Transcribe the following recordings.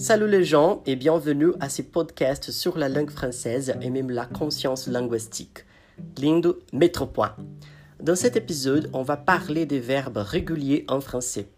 Salut les gens et bienvenue à ce podcast sur la langue française et même la conscience linguistique. Lindo Métropoint. Dans cet épisode, on va parler des verbes réguliers en français.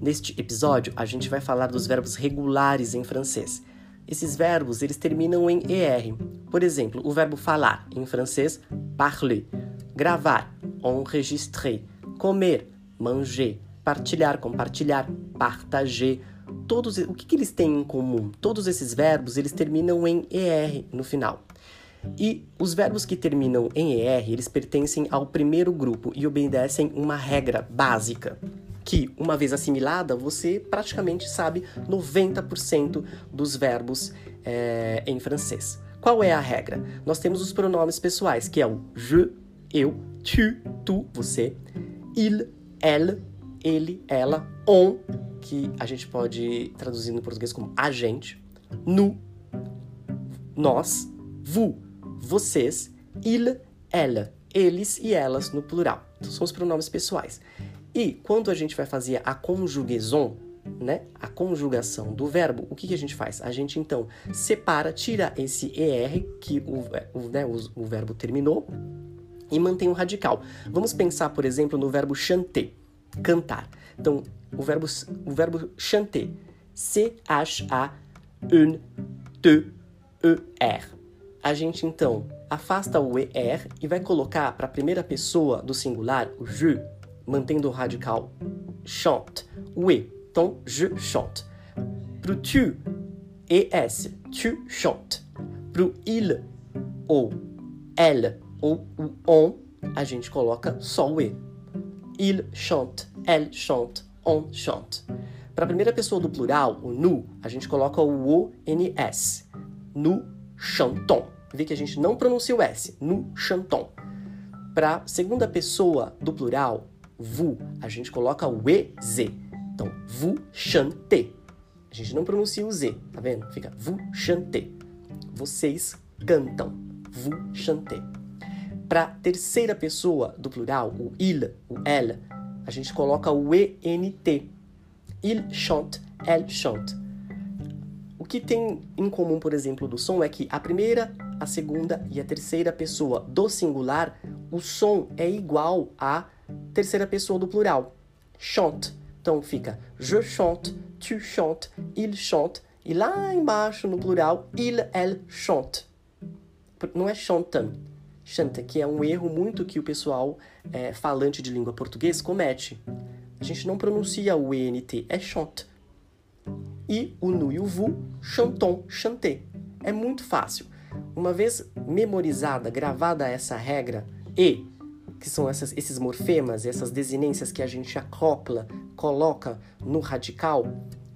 Neste episódio, a gente vai falar dos verbos regulares em francês. Esses verbos, eles terminam em ER. Por exemplo, o verbo falar, em francês, parler. Gravar, enregistrer. Comer, manger. Partilhar, compartilhar, partager. Todos, o que, que eles têm em comum? Todos esses verbos, eles terminam em ER no final. E os verbos que terminam em ER, eles pertencem ao primeiro grupo e obedecem uma regra básica que, uma vez assimilada, você praticamente sabe 90% dos verbos é, em francês. Qual é a regra? Nós temos os pronomes pessoais, que é o je, eu, tu, tu, você, il, elle, ele, ela, on, que a gente pode traduzir no português como a gente, nous, nós, vous, vocês, il, ela, eles e elas no plural. Então, são os pronomes pessoais. E quando a gente vai fazer a conjugaison, né, a conjugação do verbo, o que, que a gente faz? A gente então separa, tira esse ER que o, o, né, o, o verbo terminou e mantém o radical. Vamos pensar, por exemplo, no verbo chanter, cantar. Então, o verbo, o verbo chanter, C-H-A-N-T-E-R. A gente então afasta o ER e vai colocar para a primeira pessoa do singular o je mantendo o radical chante, o E. Então, je chante. Pro tu, ES, tu chante. Pro il, ou elle, ou o on, a gente coloca só o E. Il chante, elle chante, on chante. Para a primeira pessoa do plural, o nu, a gente coloca o O-N-S. Nous chantons. Vê que a gente não pronuncia o S. Nous chantons. Para a segunda pessoa do plural, vous, a gente coloca o EZ. Então, vous chantez. A gente não pronuncia o Z, tá vendo? Fica vous chantez. Vocês cantam. Vous chantez. Para terceira pessoa do plural, o il, o elle, a gente coloca o ENT. Il chante, elle chante. O que tem em comum, por exemplo, do som é que a primeira, a segunda e a terceira pessoa do singular, o som é igual a terceira pessoa do plural. Chante. Então fica je chante, tu chantes, il chante. E lá embaixo no plural, il, elle chante. Não é chantam, chanta, que é um erro muito que o pessoal é, falante de língua portuguesa comete. A gente não pronuncia o ENT, é chante. E o nu e o vu, chanton, chanter. É muito fácil. Uma vez memorizada, gravada essa regra, e que são essas, esses morfemas, essas desinências que a gente acopla, coloca no radical,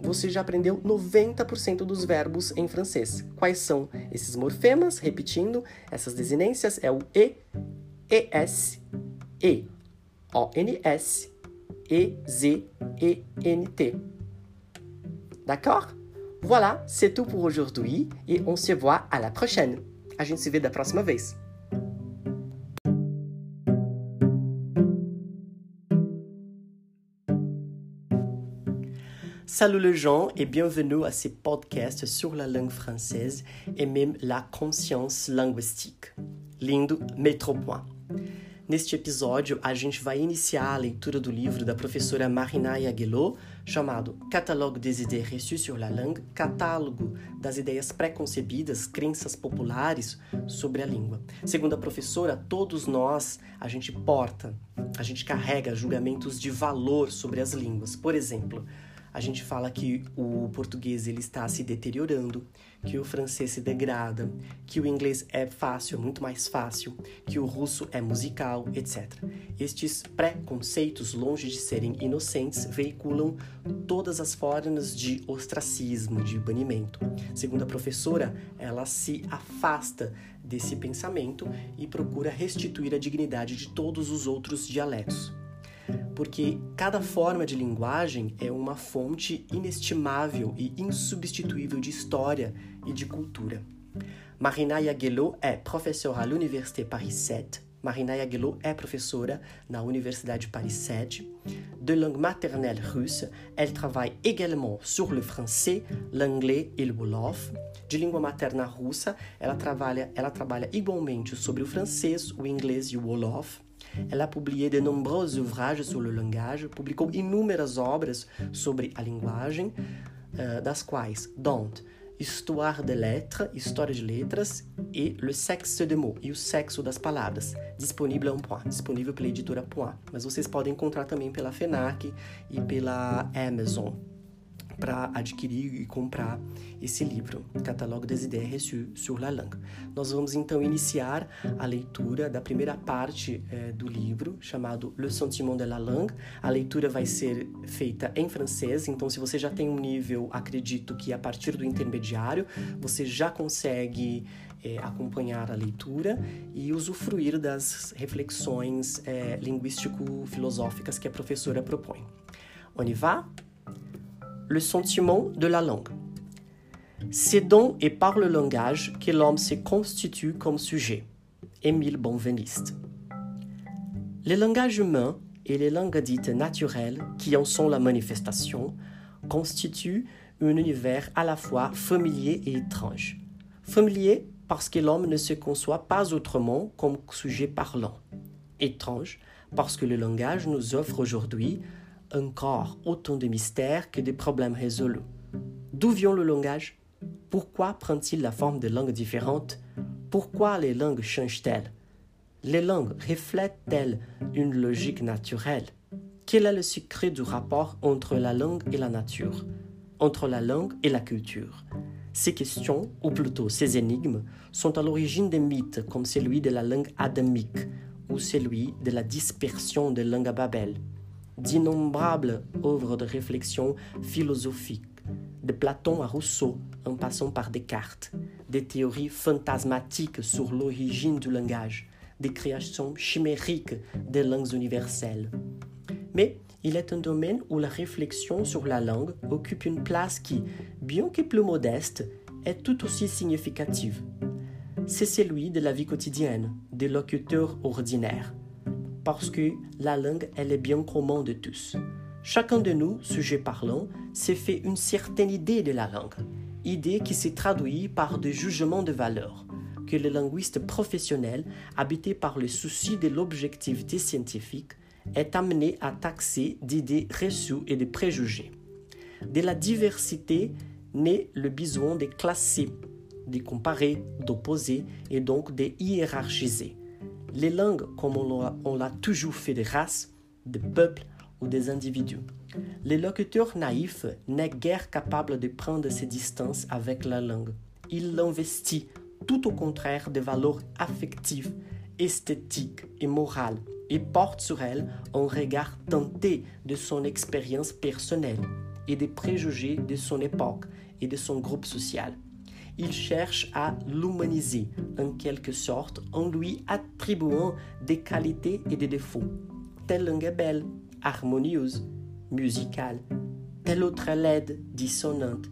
você já aprendeu 90% dos verbos em francês. Quais são esses morfemas? Repetindo, essas desinências é o E, ES, E, ONS, EZ, ENT. D'accord? Voilà, c'est tout pour aujourd'hui et on se voit à la prochaine. A gente se vê da próxima vez. Salut les gens et bienvenue à ce podcast sur la langue française et même la conscience linguistique. Lindo Metropoint. Neste episódio, a gente vai iniciar a leitura do livro da professora Marina Aguilot, chamado Catalogue des idées reçues sur la langue, catálogo das ideias preconcebidas, crenças populares sobre a língua. Segundo a professora, todos nós, a gente porta, a gente carrega julgamentos de valor sobre as línguas. Por exemplo, a gente fala que o português ele está se deteriorando, que o francês se degrada, que o inglês é fácil, muito mais fácil, que o russo é musical, etc. Estes preconceitos, longe de serem inocentes, veiculam todas as formas de ostracismo, de banimento. Segundo a professora, ela se afasta desse pensamento e procura restituir a dignidade de todos os outros dialetos porque cada forma de linguagem é uma fonte inestimável e insubstituível de história e de cultura. Marina Yaguelo é professora à l'Université Paris 7, Marina Aguilot é professora na Universidade Paris 7. De langue maternelle russe, elle travaille également sur le français, l'anglais et le wolof. De língua materna russa, ela trabalha, ela trabalha igualmente sobre o francês, o inglês e o wolof. Ela a publié de nombreux ouvrages sur le langage, publicou inúmeras obras sobre a linguagem, uh, das quais, dont Histoire de lettres, História de Letras e Le Sexe de mots, e o sexo das palavras, disponível em Point, disponível pela editora Point. Mas vocês podem encontrar também pela FENAC e pela Amazon para adquirir e comprar esse livro, Catalogue des idées reçues sur la langue. Nós vamos então iniciar a leitura da primeira parte é, do livro, chamado Le Sentiment de la Langue. A leitura vai ser feita em francês, então se você já tem um nível, acredito que a partir do intermediário, você já consegue é, acompanhar a leitura e usufruir das reflexões é, linguístico-filosóficas que a professora propõe. On y va? Le sentiment de la langue. C'est dans et par le langage que l'homme se constitue comme sujet. Émile Bonveniste. Les langages humains et les langues dites naturelles, qui en sont la manifestation, constituent un univers à la fois familier et étrange. Familier parce que l'homme ne se conçoit pas autrement comme sujet parlant. Étrange parce que le langage nous offre aujourd'hui encore autant de mystères que de problèmes résolus. D'où vient le langage? Pourquoi prend-il la forme de langues différentes? Pourquoi les langues changent-elles? Les langues reflètent-elles une logique naturelle? Quel est le secret du rapport entre la langue et la nature? Entre la langue et la culture? Ces questions, ou plutôt ces énigmes, sont à l'origine des mythes comme celui de la langue adamique ou celui de la dispersion des langues à Babel d'innombrables œuvres de réflexion philosophique, de Platon à Rousseau en passant par Descartes, des théories fantasmatiques sur l'origine du langage, des créations chimériques des langues universelles. Mais il est un domaine où la réflexion sur la langue occupe une place qui, bien que plus modeste, est tout aussi significative. C'est celui de la vie quotidienne, des locuteurs ordinaires parce que la langue, elle est bien commune de tous. Chacun de nous, sujet parlant, s'est fait une certaine idée de la langue, idée qui s'est traduite par des jugements de valeur, que le linguiste professionnel, habité par le souci de l'objectivité scientifique, est amené à taxer d'idées reçues et de préjugés. De la diversité naît le besoin de classer, de comparer, d'opposer et donc de hiérarchiser les langues comme on l'a toujours fait des races, des peuples ou des individus. Le locuteur naïf n'est guère capable de prendre ses distances avec la langue. Il l'investit tout au contraire des valeurs affectives, esthétiques et morales et porte sur elle un regard tenté de son expérience personnelle et des préjugés de son époque et de son groupe social il cherche à l'humaniser en quelque sorte en lui attribuant des qualités et des défauts. Telle langue est belle, harmonieuse, musicale. Telle autre est laide, dissonante.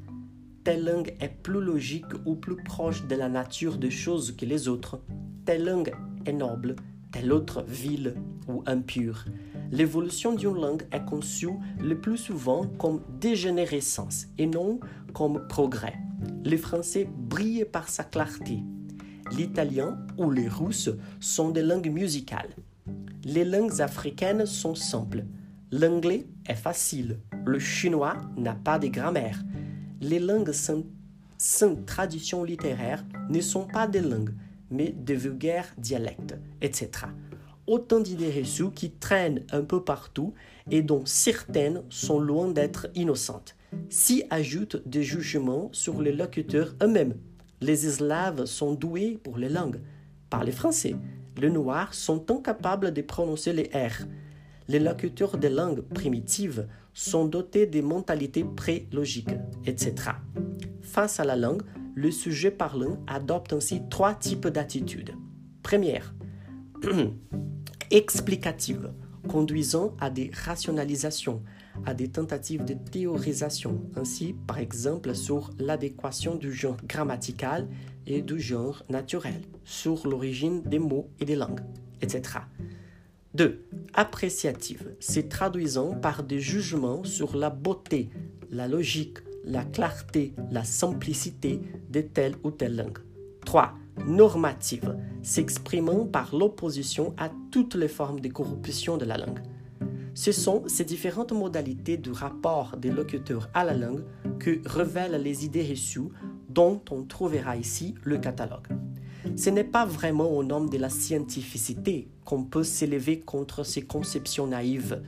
Telle langue est plus logique ou plus proche de la nature des choses que les autres. Telle langue est noble, telle autre vile ou impure. L'évolution d'une langue est conçue le plus souvent comme dégénérescence et non comme progrès. Le français brille par sa clarté. L'italien ou les russes sont des langues musicales. Les langues africaines sont simples. L'anglais est facile. Le chinois n'a pas de grammaire. Les langues sans, tradition littéraire ne sont pas des langues, mais de vulgaires dialectes, etc. Autant d'idées reçues qui traînent un peu partout et dont certaines sont loin d'être innocentes s'y ajoutent des jugements sur les locuteurs eux-mêmes. Les Slaves sont doués pour les langues. Par les Français, les Noirs sont incapables de prononcer les R. Les locuteurs des langues primitives sont dotés de mentalités pré-logiques, etc. Face à la langue, le sujet parlant adopte ainsi trois types d'attitudes. Première, explicative, conduisant à des rationalisations, à des tentatives de théorisation, ainsi par exemple sur l'adéquation du genre grammatical et du genre naturel, sur l'origine des mots et des langues, etc. 2. Appréciative, se traduisant par des jugements sur la beauté, la logique, la clarté, la simplicité de telle ou telle langue. 3. Normative, s'exprimant par l'opposition à toutes les formes de corruption de la langue. Ce sont ces différentes modalités du rapport des locuteurs à la langue que révèlent les idées reçues dont on trouvera ici le catalogue. Ce n'est pas vraiment au nom de la scientificité qu'on peut s'élever contre ces conceptions naïves.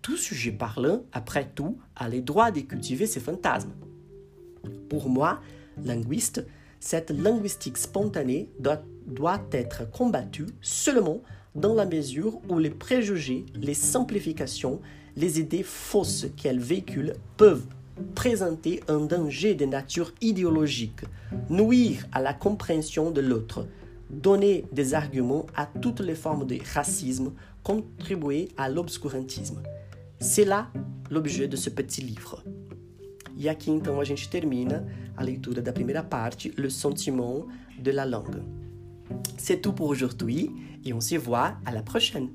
Tout sujet parlant, après tout, a le droit de cultiver ses fantasmes. Pour moi, linguiste, cette linguistique spontanée doit, doit être combattue seulement dans la mesure où les préjugés, les simplifications, les idées fausses qu'elle véhicule peuvent présenter un danger de nature idéologique, nuire à la compréhension de l'autre, donner des arguments à toutes les formes de racisme, contribuer à l'obscurantisme. C'est là l'objet de ce petit livre. E aqui então a gente termina a leitura da primeira parte, Le sentiment de la langue. C'est tout pour aujourd'hui et on se voit à la prochaine.